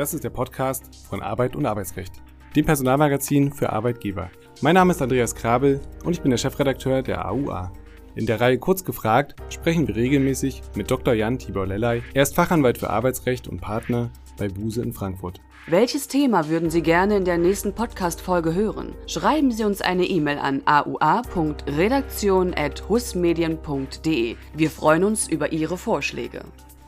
Das ist der Podcast von Arbeit und Arbeitsrecht, dem Personalmagazin für Arbeitgeber. Mein Name ist Andreas Krabel und ich bin der Chefredakteur der AUA. In der Reihe Kurz gefragt sprechen wir regelmäßig mit Dr. Jan Tibor Lellay. Er ist Fachanwalt für Arbeitsrecht und Partner bei Buse in Frankfurt. Welches Thema würden Sie gerne in der nächsten Podcast-Folge hören? Schreiben Sie uns eine E-Mail an aua.redaktion.husmedien.de. Wir freuen uns über Ihre Vorschläge.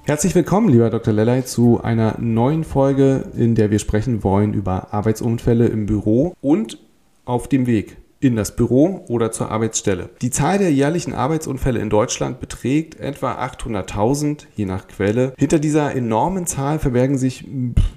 Herzlich willkommen, lieber Dr. Lellay, zu einer neuen Folge, in der wir sprechen wollen über Arbeitsunfälle im Büro und auf dem Weg in das Büro oder zur Arbeitsstelle. Die Zahl der jährlichen Arbeitsunfälle in Deutschland beträgt etwa 800.000, je nach Quelle. Hinter dieser enormen Zahl verbergen sich,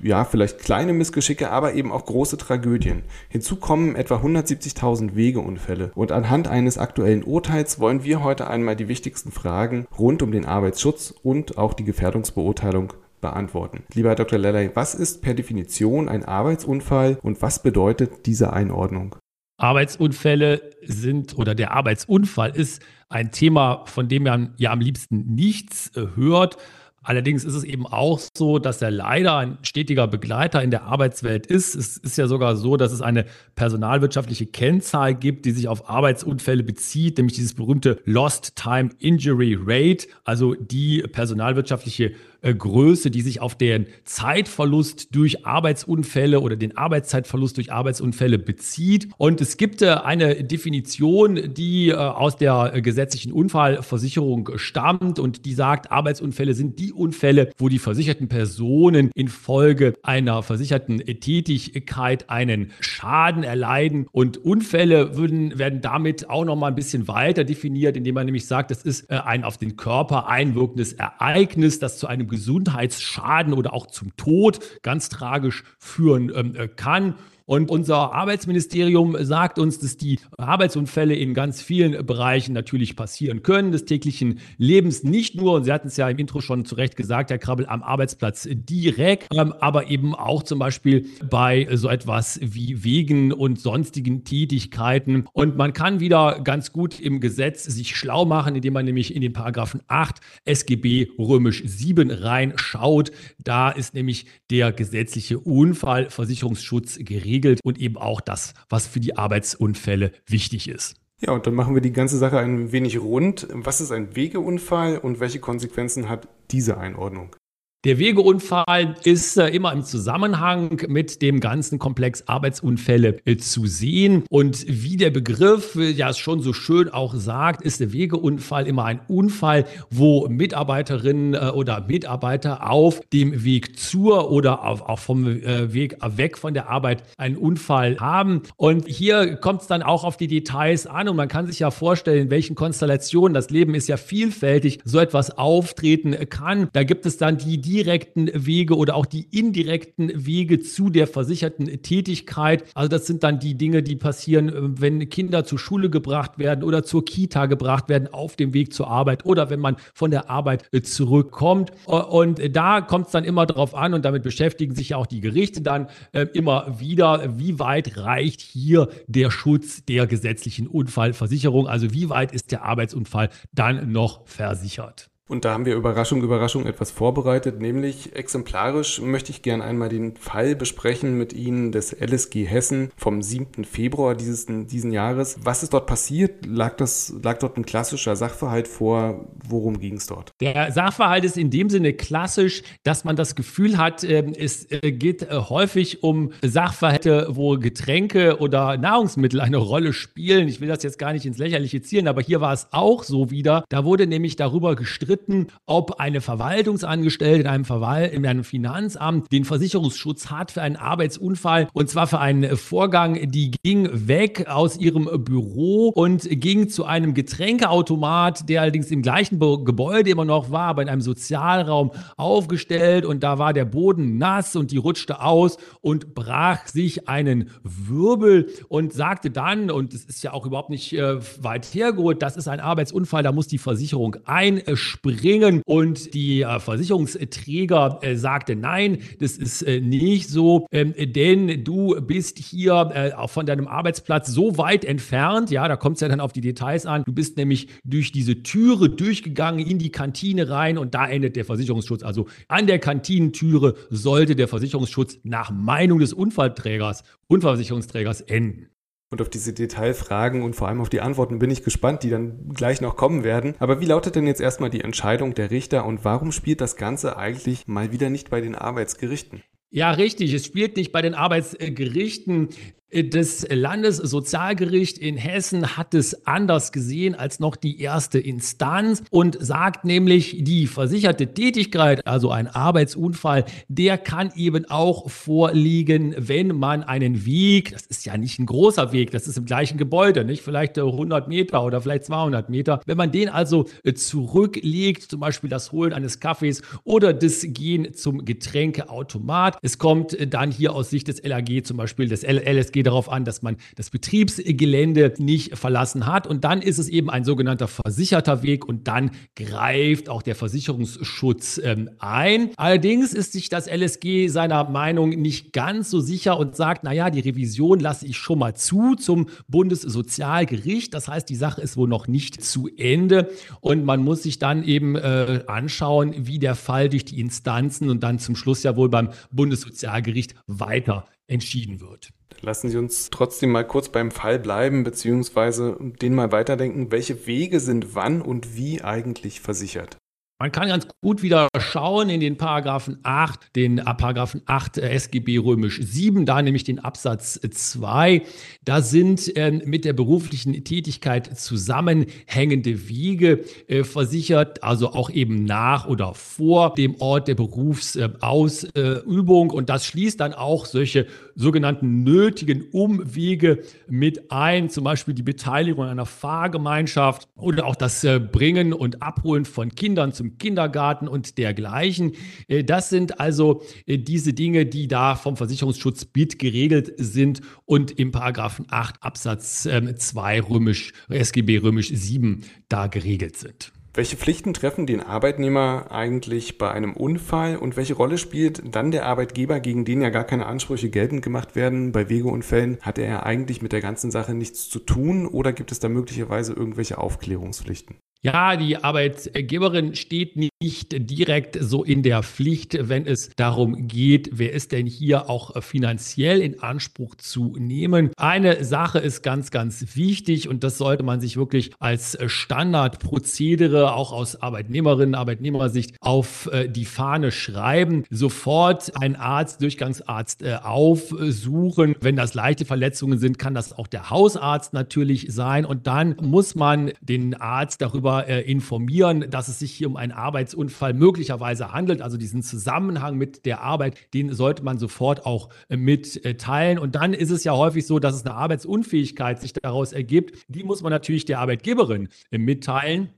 ja, vielleicht kleine Missgeschicke, aber eben auch große Tragödien. Hinzu kommen etwa 170.000 Wegeunfälle. Und anhand eines aktuellen Urteils wollen wir heute einmal die wichtigsten Fragen rund um den Arbeitsschutz und auch die Gefährdungsbeurteilung beantworten. Lieber Herr Dr. Lellay, was ist per Definition ein Arbeitsunfall und was bedeutet diese Einordnung? Arbeitsunfälle sind oder der Arbeitsunfall ist ein Thema, von dem man ja am liebsten nichts äh, hört. Allerdings ist es eben auch so, dass er leider ein stetiger Begleiter in der Arbeitswelt ist. Es ist ja sogar so, dass es eine personalwirtschaftliche Kennzahl gibt, die sich auf Arbeitsunfälle bezieht, nämlich dieses berühmte Lost Time Injury Rate, also die personalwirtschaftliche Größe, die sich auf den Zeitverlust durch Arbeitsunfälle oder den Arbeitszeitverlust durch Arbeitsunfälle bezieht. Und es gibt äh, eine Definition, die äh, aus der gesetzlichen Unfallversicherung stammt und die sagt, Arbeitsunfälle sind die Unfälle, wo die versicherten Personen infolge einer versicherten Tätigkeit einen Schaden erleiden. Und Unfälle würden, werden damit auch noch mal ein bisschen weiter definiert, indem man nämlich sagt, das ist ein auf den Körper einwirkendes Ereignis, das zu einem Gesundheitsschaden oder auch zum Tod ganz tragisch führen ähm, äh, kann. Und unser Arbeitsministerium sagt uns, dass die Arbeitsunfälle in ganz vielen Bereichen natürlich passieren können, des täglichen Lebens nicht nur, und Sie hatten es ja im Intro schon zu Recht gesagt, Herr Krabbel, am Arbeitsplatz direkt, ähm, aber eben auch zum Beispiel bei so etwas wie Wegen und sonstigen Tätigkeiten. Und man kann wieder ganz gut im Gesetz sich schlau machen, indem man nämlich in den Paragraphen 8 SGB römisch 7 reinschaut. Da ist nämlich der gesetzliche Unfallversicherungsschutz geregelt geregelt und eben auch das, was für die Arbeitsunfälle wichtig ist. Ja, und dann machen wir die ganze Sache ein wenig rund. Was ist ein Wegeunfall und welche Konsequenzen hat diese Einordnung? Der Wegeunfall ist äh, immer im Zusammenhang mit dem ganzen Komplex Arbeitsunfälle äh, zu sehen. Und wie der Begriff äh, ja schon so schön auch sagt, ist der Wegeunfall immer ein Unfall, wo Mitarbeiterinnen oder Mitarbeiter auf dem Weg zur oder auch vom Weg weg von der Arbeit einen Unfall haben. Und hier kommt es dann auch auf die Details an und man kann sich ja vorstellen, in welchen Konstellationen das Leben ist ja vielfältig, so etwas auftreten kann. Da gibt es dann die, die direkten Wege oder auch die indirekten Wege zu der versicherten Tätigkeit. Also das sind dann die Dinge, die passieren, äh, wenn Kinder zur Schule gebracht werden oder zur Kita gebracht werden auf dem Weg zur Arbeit oder wenn man von der Arbeit äh, zurückkommt. Äh, und da kommt es dann immer darauf an und damit beschäftigen sich ja auch die Gerichte dann immer wieder, wie weit reicht hier der Schutz der gesetzlichen Unfallversicherung? Also wie weit ist der Arbeitsunfall dann noch versichert? Und da haben wir Überraschung, Überraschung etwas vorbereitet, nämlich exemplarisch möchte ich gerne einmal den Fall besprechen mit Ihnen des LSG Hessen vom 7. Februar dieses diesen Jahres. Was ist dort passiert? Lag, das, lag dort ein klassischer Sachverhalt vor? Worum ging es dort? Der Sachverhalt ist in dem Sinne klassisch, dass man das Gefühl hat, ähm, es äh, geht äh, häufig um Sachverhalte, wo Getränke oder Nahrungsmittel eine Rolle spielen. Ich will das jetzt gar nicht ins Lächerliche zielen, aber hier war es auch so wieder. Da wurde nämlich darüber gestritten, gestritten, ob eine Verwaltungsangestellte in einem, Verwalt in einem Finanzamt den Versicherungsschutz hat für einen Arbeitsunfall und zwar für einen Vorgang, die ging weg aus ihrem Büro und ging zu einem Getränkeautomat, der allerdings im gleichen Gebäude immer noch war, aber in einem Sozialraum aufgestellt und da war der Boden nass und die rutschte aus und brach sich einen Wirbel und sagte dann, und es ist ja auch überhaupt nicht äh, weit hergeholt, das ist ein Arbeitsunfall, da muss die Versicherung einspringen springen. Und die äh, Versicherungsträger äh, sagte, nein, das ist äh, nicht so, ähm, denn du bist hier äh, von deinem Arbeitsplatz so weit entfernt, ja, da kommt es ja dann auf die Details an, du bist nämlich durch diese Türe durchgegangen in die Kantine rein und da endet der Versicherungsschutz. Also an der Kantinentüre sollte der Versicherungsschutz nach Meinung des Unfallträgers, Unfallversicherungsträgers enden. Und auf diese Detailfragen und vor allem auf die Antworten bin ich gespannt, die dann gleich noch kommen werden. Aber wie lautet denn jetzt erstmal die Entscheidung der Richter und warum spielt das Ganze eigentlich mal wieder nicht bei den Arbeitsgerichten? Ja, richtig. Es spielt nicht bei den Arbeitsgerichten. Das Landessozialgericht in Hessen hat es anders gesehen als noch die erste Instanz und sagt nämlich, die versicherte Tätigkeit, also ein Arbeitsunfall, der kann eben auch vorliegen, wenn man einen Weg, das ist ja nicht ein großer Weg, das ist im gleichen Gebäude, nicht vielleicht 100 Meter oder vielleicht 200 Meter, wenn man den also zurücklegt, zum Beispiel das Holen eines Kaffees oder das Gehen zum Getränkeautomat. Es kommt dann hier aus Sicht des LAG zum Beispiel des LSG darauf an, dass man das Betriebsgelände nicht verlassen hat. Und dann ist es eben ein sogenannter versicherter Weg und dann greift auch der Versicherungsschutz ähm, ein. Allerdings ist sich das LSG seiner Meinung nicht ganz so sicher und sagt, naja, die Revision lasse ich schon mal zu zum Bundessozialgericht. Das heißt, die Sache ist wohl noch nicht zu Ende und man muss sich dann eben äh, anschauen, wie der Fall durch die Instanzen und dann zum Schluss ja wohl beim Bundessozialgericht weiter entschieden wird. Lassen Sie uns trotzdem mal kurz beim Fall bleiben, beziehungsweise den mal weiterdenken. Welche Wege sind wann und wie eigentlich versichert? Man kann ganz gut wieder schauen in den Paragraphen 8, den äh, Paragraphen 8 äh, SGB römisch 7, da nämlich den Absatz 2. Da sind äh, mit der beruflichen Tätigkeit zusammenhängende Wege äh, versichert, also auch eben nach oder vor dem Ort der Berufsausübung. und das schließt dann auch solche sogenannten nötigen Umwege mit ein, zum Beispiel die Beteiligung einer Fahrgemeinschaft oder auch das äh, Bringen und Abholen von Kindern zum zum Kindergarten und dergleichen. Äh, das sind also äh, diese Dinge, die da vom Versicherungsschutz BIT geregelt sind und im Paragraphen 8 Absatz 2 ähm, römisch, SGB römisch 7 da geregelt sind. Welche Pflichten treffen den Arbeitnehmer eigentlich bei einem Unfall und welche Rolle spielt dann der Arbeitgeber, gegen den ja gar keine Ansprüche geltend gemacht werden? Bei Wegeunfällen hat er ja eigentlich mit der ganzen Sache nichts zu tun oder gibt es da möglicherweise irgendwelche Aufklärungspflichten? Ja, die Arbeitgeberin steht nicht direkt so in der Pflicht, wenn es darum geht, wer ist denn hier auch finanziell in Anspruch zu nehmen. Eine Sache ist ganz, ganz wichtig und das sollte man sich wirklich als Standardprozedere auch aus Arbeitnehmerinnen, Arbeitnehmersicht auf äh, die Fahne schreiben. Sofort einen Arzt, Durchgangsarzt äh, aufsuchen. Wenn das leichte Verletzungen sind, kann das auch der Hausarzt natürlich sein und dann muss man den Arzt darüber äh, informieren, dass es sich hier um einen Arbeitsunfall möglicherweise handelt. Also diesen Zusammenhang mit der Arbeit, den sollte man sofort auch äh, mitteilen. Und dann ist es ja häufig so, dass es eine Arbeitsunfähigkeit sich daraus ergibt. Die muss man natürlich der Arbeitgeberin äh, mitteilen.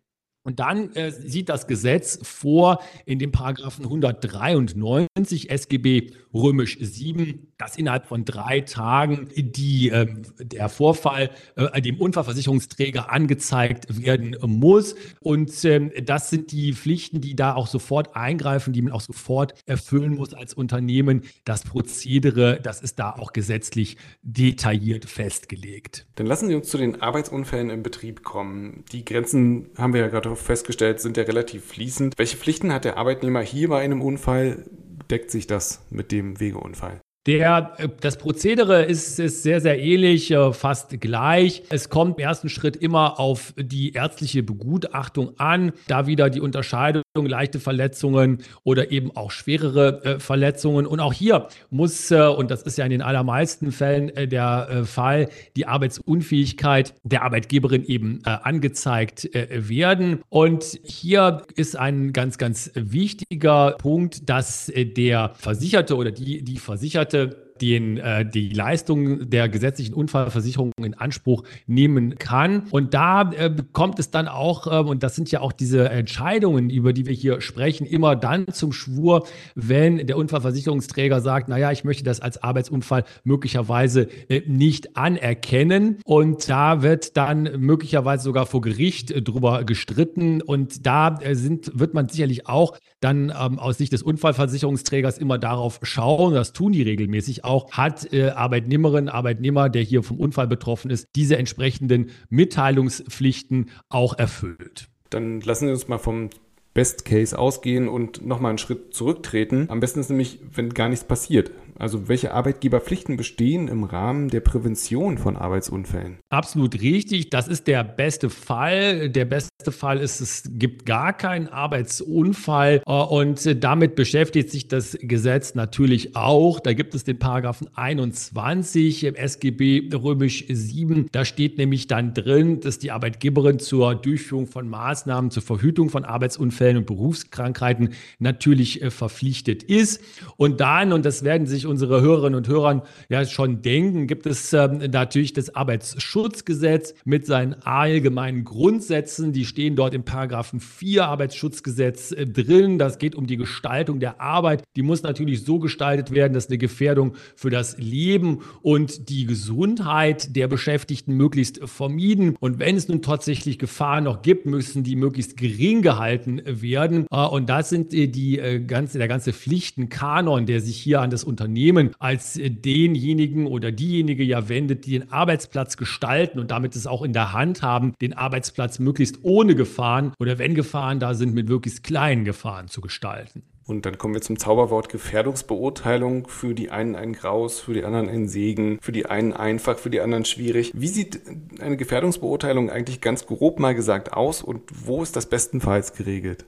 Und dann äh, sieht das Gesetz vor in dem Paragraphen 193 SGB römisch 7, dass innerhalb von drei Tagen die, äh, der Vorfall äh, dem Unfallversicherungsträger angezeigt werden muss. Und ähm, das sind die Pflichten, die da auch sofort eingreifen, die man auch sofort erfüllen muss als Unternehmen. Das Prozedere, das ist da auch gesetzlich detailliert festgelegt. Dann lassen Sie uns zu den Arbeitsunfällen im Betrieb kommen. Die Grenzen haben wir ja gerade festgestellt, sind ja relativ fließend. Welche Pflichten hat der Arbeitnehmer hier bei einem Unfall? Deckt sich das mit dem Wegeunfall? Der, äh, das Prozedere ist, ist sehr, sehr ähnlich, äh, fast gleich. Es kommt im ersten Schritt immer auf die ärztliche Begutachtung an. Da wieder die Unterscheidung leichte Verletzungen oder eben auch schwerere äh, Verletzungen. Und auch hier muss, äh, und das ist ja in den allermeisten Fällen äh, der äh, Fall, die Arbeitsunfähigkeit der Arbeitgeberin eben angezeigt werden. Und hier ist ein ganz, ganz wichtiger Punkt, dass der Versicherte oder die, die Versicherte den, äh, die Leistung der gesetzlichen Unfallversicherung in Anspruch nehmen kann. Und da äh, kommt es dann auch, äh, und das sind ja auch diese Entscheidungen, über die wir hier sprechen, immer dann zum Schwur, wenn der Unfallversicherungsträger sagt, naja, ich möchte das als Arbeitsunfall möglicherweise äh, nicht anerkennen. Und da wird dann möglicherweise sogar vor Gericht äh, drüber gestritten. Und da äh, sind, wird man sicherlich auch dann ähm, aus Sicht des Unfallversicherungsträgers immer darauf schauen, das tun die regelmäßig auch, hat äh, Arbeitnehmerin, Arbeitnehmer, der hier vom Unfall betroffen ist, diese entsprechenden Mitteilungspflichten auch erfüllt. Dann lassen Sie uns mal vom Best Case ausgehen und nochmal einen Schritt zurücktreten. Am besten ist nämlich, wenn gar nichts passiert. Also welche Arbeitgeberpflichten bestehen im Rahmen der Prävention von Arbeitsunfällen? Absolut richtig. Das ist der beste Fall. Der beste Fall ist, es gibt gar keinen Arbeitsunfall äh, und damit beschäftigt sich das Gesetz natürlich auch. Da gibt es den Paragraphen 21 im SGB römisch 7. Da steht nämlich dann drin, dass die Arbeitgeberin zur Durchführung von Maßnahmen zur Verhütung von Arbeitsunfällen und Berufskrankheiten natürlich äh, verpflichtet ist. Und dann, und das werden sich unsere Hörerinnen und Hörer ja schon denken, gibt es ähm, natürlich das Arbeitsschutzgesetz mit seinen allgemeinen Grundsätzen. Die stehen dort im Paragraphen 4 Arbeitsschutzgesetz äh, drin. Das geht um die Gestaltung der Arbeit. Die muss natürlich so gestaltet werden, dass eine Gefährdung für das Leben und die Gesundheit der Beschäftigten möglichst vermieden. Und wenn es nun tatsächlich Gefahren noch gibt, müssen die möglichst gering gehalten werden. Äh, und das sind äh, die ganze, der ganze Pflichtenkanon, der sich hier an das Unternehmen Unternehmen als äh, denjenigen oder diejenige ja wendet, die den Arbeitsplatz gestalten und damit es auch in der Hand haben, den Arbeitsplatz möglichst ohne Gefahren oder wenn Gefahren da sind, mit möglichst kleinen Gefahren zu gestalten. Und dann kommen wir zum Zauberwort Gefährdungsbeurteilung. Für die einen ein Graus, für die anderen ein Segen, für die einen einfach, für die anderen schwierig. Wie sieht eine Gefährdungsbeurteilung eigentlich ganz grob mal gesagt aus und wo ist das bestenfalls geregelt?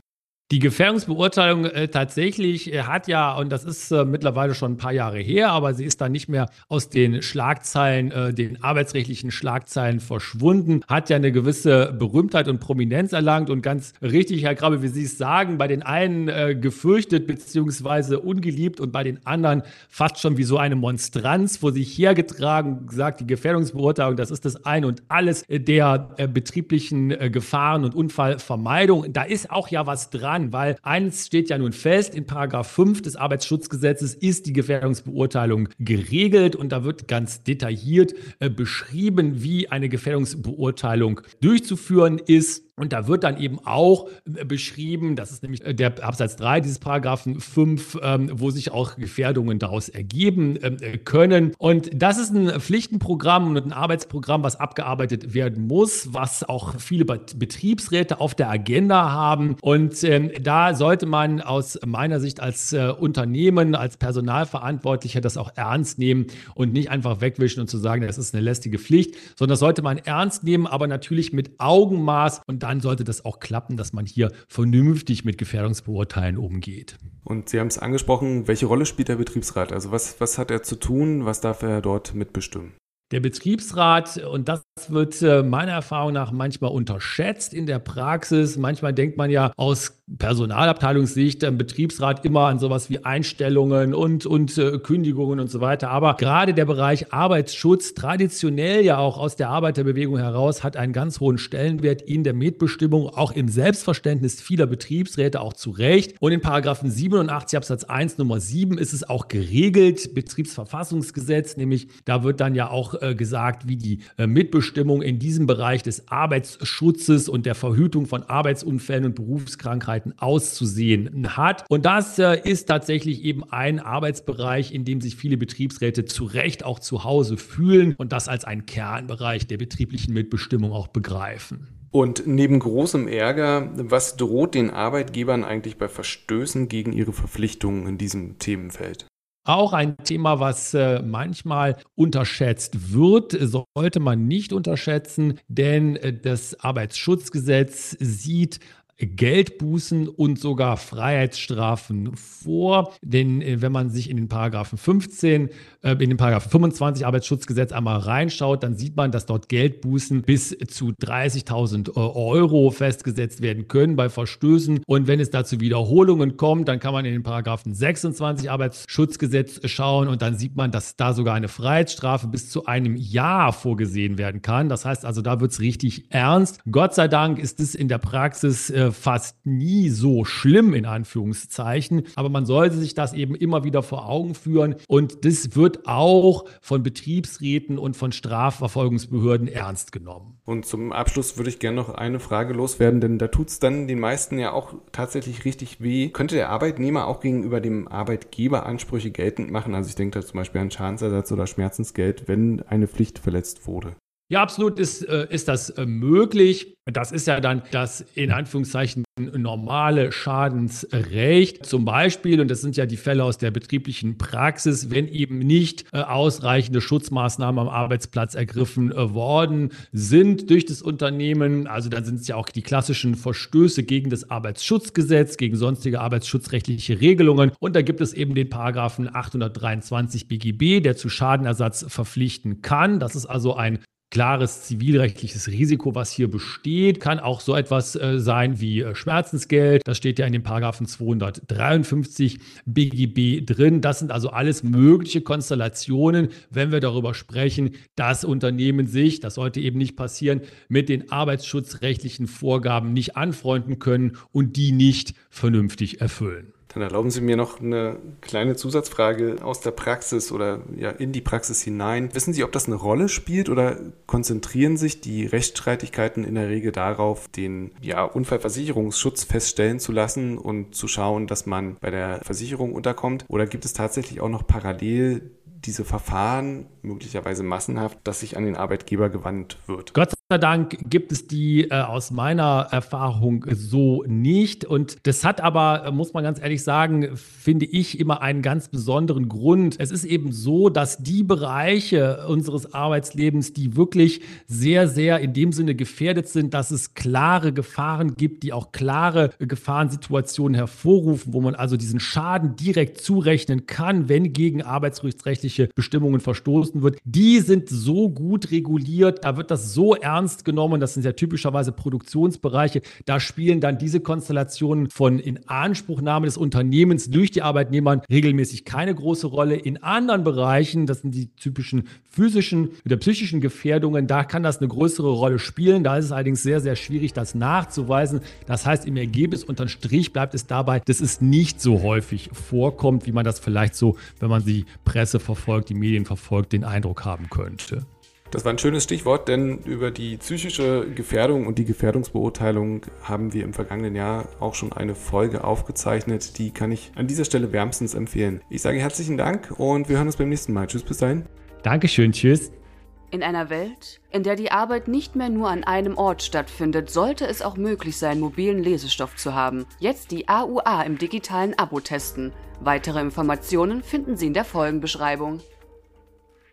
Die Gefährdungsbeurteilung äh, tatsächlich äh, hat ja, und das ist äh, mittlerweile schon ein paar Jahre her, aber sie ist dann nicht mehr aus den Schlagzeilen, äh, den arbeitsrechtlichen Schlagzeilen verschwunden, hat ja eine gewisse Berühmtheit und Prominenz erlangt und ganz richtig, Herr Grabbe, wie Sie es sagen, bei den einen äh, gefürchtet bzw. ungeliebt und bei den anderen fast schon wie so eine Monstranz vor sich hergetragen, gesagt, die Gefährdungsbeurteilung, das ist das Ein und Alles der betrieblichen Gefahren und Unfallvermeidung. Da ist auch ja was dran an, weil eins steht ja nun fest, in Paragraph 5 des Arbeitsschutzgesetzes ist die Gefährdungsbeurteilung geregelt und da wird ganz detailliert äh, beschrieben, wie eine Gefährdungsbeurteilung durchzuführen ist. Und da wird dann eben auch äh, beschrieben, das ist nämlich äh, der Absatz 3 dieses Paragraphen 5, ähm, wo sich auch Gefährdungen daraus ergeben ähm, äh, können. Und das ist ein Pflichtenprogramm und ein Arbeitsprogramm, was abgearbeitet werden muss, was auch viele Betriebsräte auf der Agenda haben. Und ähm, da sollte man aus meiner Sicht als Unternehmen, als Personalverantwortlicher das auch ernst nehmen und nicht einfach wegwischen und zu sagen, das ist eine lästige Pflicht, sondern das sollte man ernst nehmen, aber natürlich mit Augenmaß und dann sollte das auch klappen, dass man hier vernünftig mit Gefährdungsbeurteilen umgeht. Und Sie haben es angesprochen, welche Rolle spielt der Betriebsrat? Also was, was hat er zu tun? Was darf er dort mitbestimmen? Der Betriebsrat, und das wird äh, meiner Erfahrung nach manchmal unterschätzt in der Praxis. Manchmal denkt man ja aus Personalabteilungssicht im Betriebsrat immer an sowas wie Einstellungen und, und äh, Kündigungen und so weiter. Aber gerade der Bereich Arbeitsschutz, traditionell ja auch aus der Arbeiterbewegung heraus, hat einen ganz hohen Stellenwert in der Mitbestimmung, auch im Selbstverständnis vieler Betriebsräte, auch zu Recht. Und in Paragraphen 87 Absatz 1 Nummer 7 ist es auch geregelt, Betriebsverfassungsgesetz, nämlich da wird dann ja auch äh, gesagt, wie die äh, Mitbestimmung in diesem Bereich des Arbeitsschutzes und der Verhütung von Arbeitsunfällen und Berufskrankheiten auszusehen hat. Und das äh, ist tatsächlich eben ein Arbeitsbereich, in dem sich viele Betriebsräte zu Recht auch zu Hause fühlen und das als ein Kernbereich der betrieblichen Mitbestimmung auch begreifen. Und neben großem Ärger, was droht den Arbeitgebern eigentlich bei Verstößen gegen ihre Verpflichtungen in diesem Themenfeld? Auch ein Thema, was äh, manchmal unterschätzt wird, sollte man nicht unterschätzen, denn äh, das Arbeitsschutzgesetz sieht Geldbußen und sogar Freiheitsstrafen vor. Denn äh, wenn man sich in den Paragraphen 15, äh, in den Paragraphen 25 Arbeitsschutzgesetz einmal reinschaut, dann sieht man, dass dort Geldbußen bis zu 30.000 äh, Euro festgesetzt werden können bei Verstößen. Und wenn es dazu Wiederholungen kommt, dann kann man in den Paragraphen 26 Arbeitsschutzgesetz schauen und dann sieht man, dass da sogar eine Freiheitsstrafe bis zu einem Jahr vorgesehen werden kann. Das heißt also, da wird es richtig ernst. Gott sei Dank ist es in der Praxis äh, fast nie so schlimm in Anführungszeichen, aber man sollte sich das eben immer wieder vor Augen führen und das wird auch von Betriebsräten und von Strafverfolgungsbehörden ernst genommen. Und zum Abschluss würde ich gerne noch eine Frage loswerden, denn da tut es dann den meisten ja auch tatsächlich richtig weh. Könnte der Arbeitnehmer auch gegenüber dem Arbeitgeber Ansprüche geltend machen? Also ich denke da zum Beispiel an Schadensersatz oder Schmerzensgeld, wenn eine Pflicht verletzt wurde. Ja, absolut ist, äh, ist das äh, möglich. Das ist ja dann das in Anführungszeichen normale Schadensrecht. Zum Beispiel, und das sind ja die Fälle aus der betrieblichen Praxis, wenn eben nicht äh, ausreichende Schutzmaßnahmen am Arbeitsplatz ergriffen worden sind durch das Unternehmen. Also dann sind es ja auch die klassischen Verstöße gegen das Arbeitsschutzgesetz, gegen sonstige arbeitsschutzrechtliche Regelungen. Und da gibt es eben den Paragraphen 823 BGB, der zu Schadenersatz verpflichten kann. Das ist also ein klares zivilrechtliches Risiko, was hier besteht. Kann auch so etwas äh, sein wie äh, Schmerzensgeld. Das steht ja in den Paragraphen 253 BGB drin. Das sind also alles mögliche Konstellationen, wenn wir darüber sprechen, dass Unternehmen sich, das sollte eben nicht passieren, mit den arbeitsschutzrechtlichen Vorgaben nicht anfreunden können und die nicht vernünftig erfüllen. Dann erlauben Sie mir noch eine kleine Zusatzfrage aus der Praxis oder ja, in die Praxis hinein. Wissen Sie, ob das eine Rolle spielt oder konzentrieren sich die Rechtsstreitigkeiten in der Regel darauf, den ja, Unfallversicherungsschutz feststellen zu lassen und zu schauen, dass man bei der Versicherung unterkommt? Oder gibt es tatsächlich auch noch parallel diese Verfahren möglicherweise massenhaft, dass sich an den Arbeitgeber gewandt wird. Gott sei Dank gibt es die äh, aus meiner Erfahrung so nicht. Und das hat aber, äh, muss man ganz ehrlich sagen, finde ich immer einen ganz besonderen Grund. Es ist eben so, dass die Bereiche unseres Arbeitslebens, die wirklich sehr, sehr in dem Sinne gefährdet sind, dass es klare Gefahren gibt, die auch klare Gefahrensituationen hervorrufen, wo man also diesen Schaden direkt zurechnen kann, wenn gegen arbeitsrechtsrechtliche Bestimmungen verstoßen wird, die sind so gut reguliert, da wird das so ernst genommen, das sind ja typischerweise Produktionsbereiche, da spielen dann diese Konstellationen von Inanspruchnahme des Unternehmens durch die Arbeitnehmer regelmäßig keine große Rolle. In anderen Bereichen, das sind die typischen physischen oder psychischen Gefährdungen, da kann das eine größere Rolle spielen. Da ist es allerdings sehr, sehr schwierig, das nachzuweisen. Das heißt, im Ergebnis unterm Strich bleibt es dabei, dass es nicht so häufig vorkommt, wie man das vielleicht so, wenn man die Presse verfolgt, die Medien verfolgt, den Eindruck haben könnte. Das war ein schönes Stichwort, denn über die psychische Gefährdung und die Gefährdungsbeurteilung haben wir im vergangenen Jahr auch schon eine Folge aufgezeichnet. Die kann ich an dieser Stelle wärmstens empfehlen. Ich sage herzlichen Dank und wir hören uns beim nächsten Mal. Tschüss, bis dahin. Dankeschön, tschüss. In einer Welt, in der die Arbeit nicht mehr nur an einem Ort stattfindet, sollte es auch möglich sein, mobilen Lesestoff zu haben. Jetzt die AUA im digitalen Abo testen. Weitere Informationen finden Sie in der Folgenbeschreibung.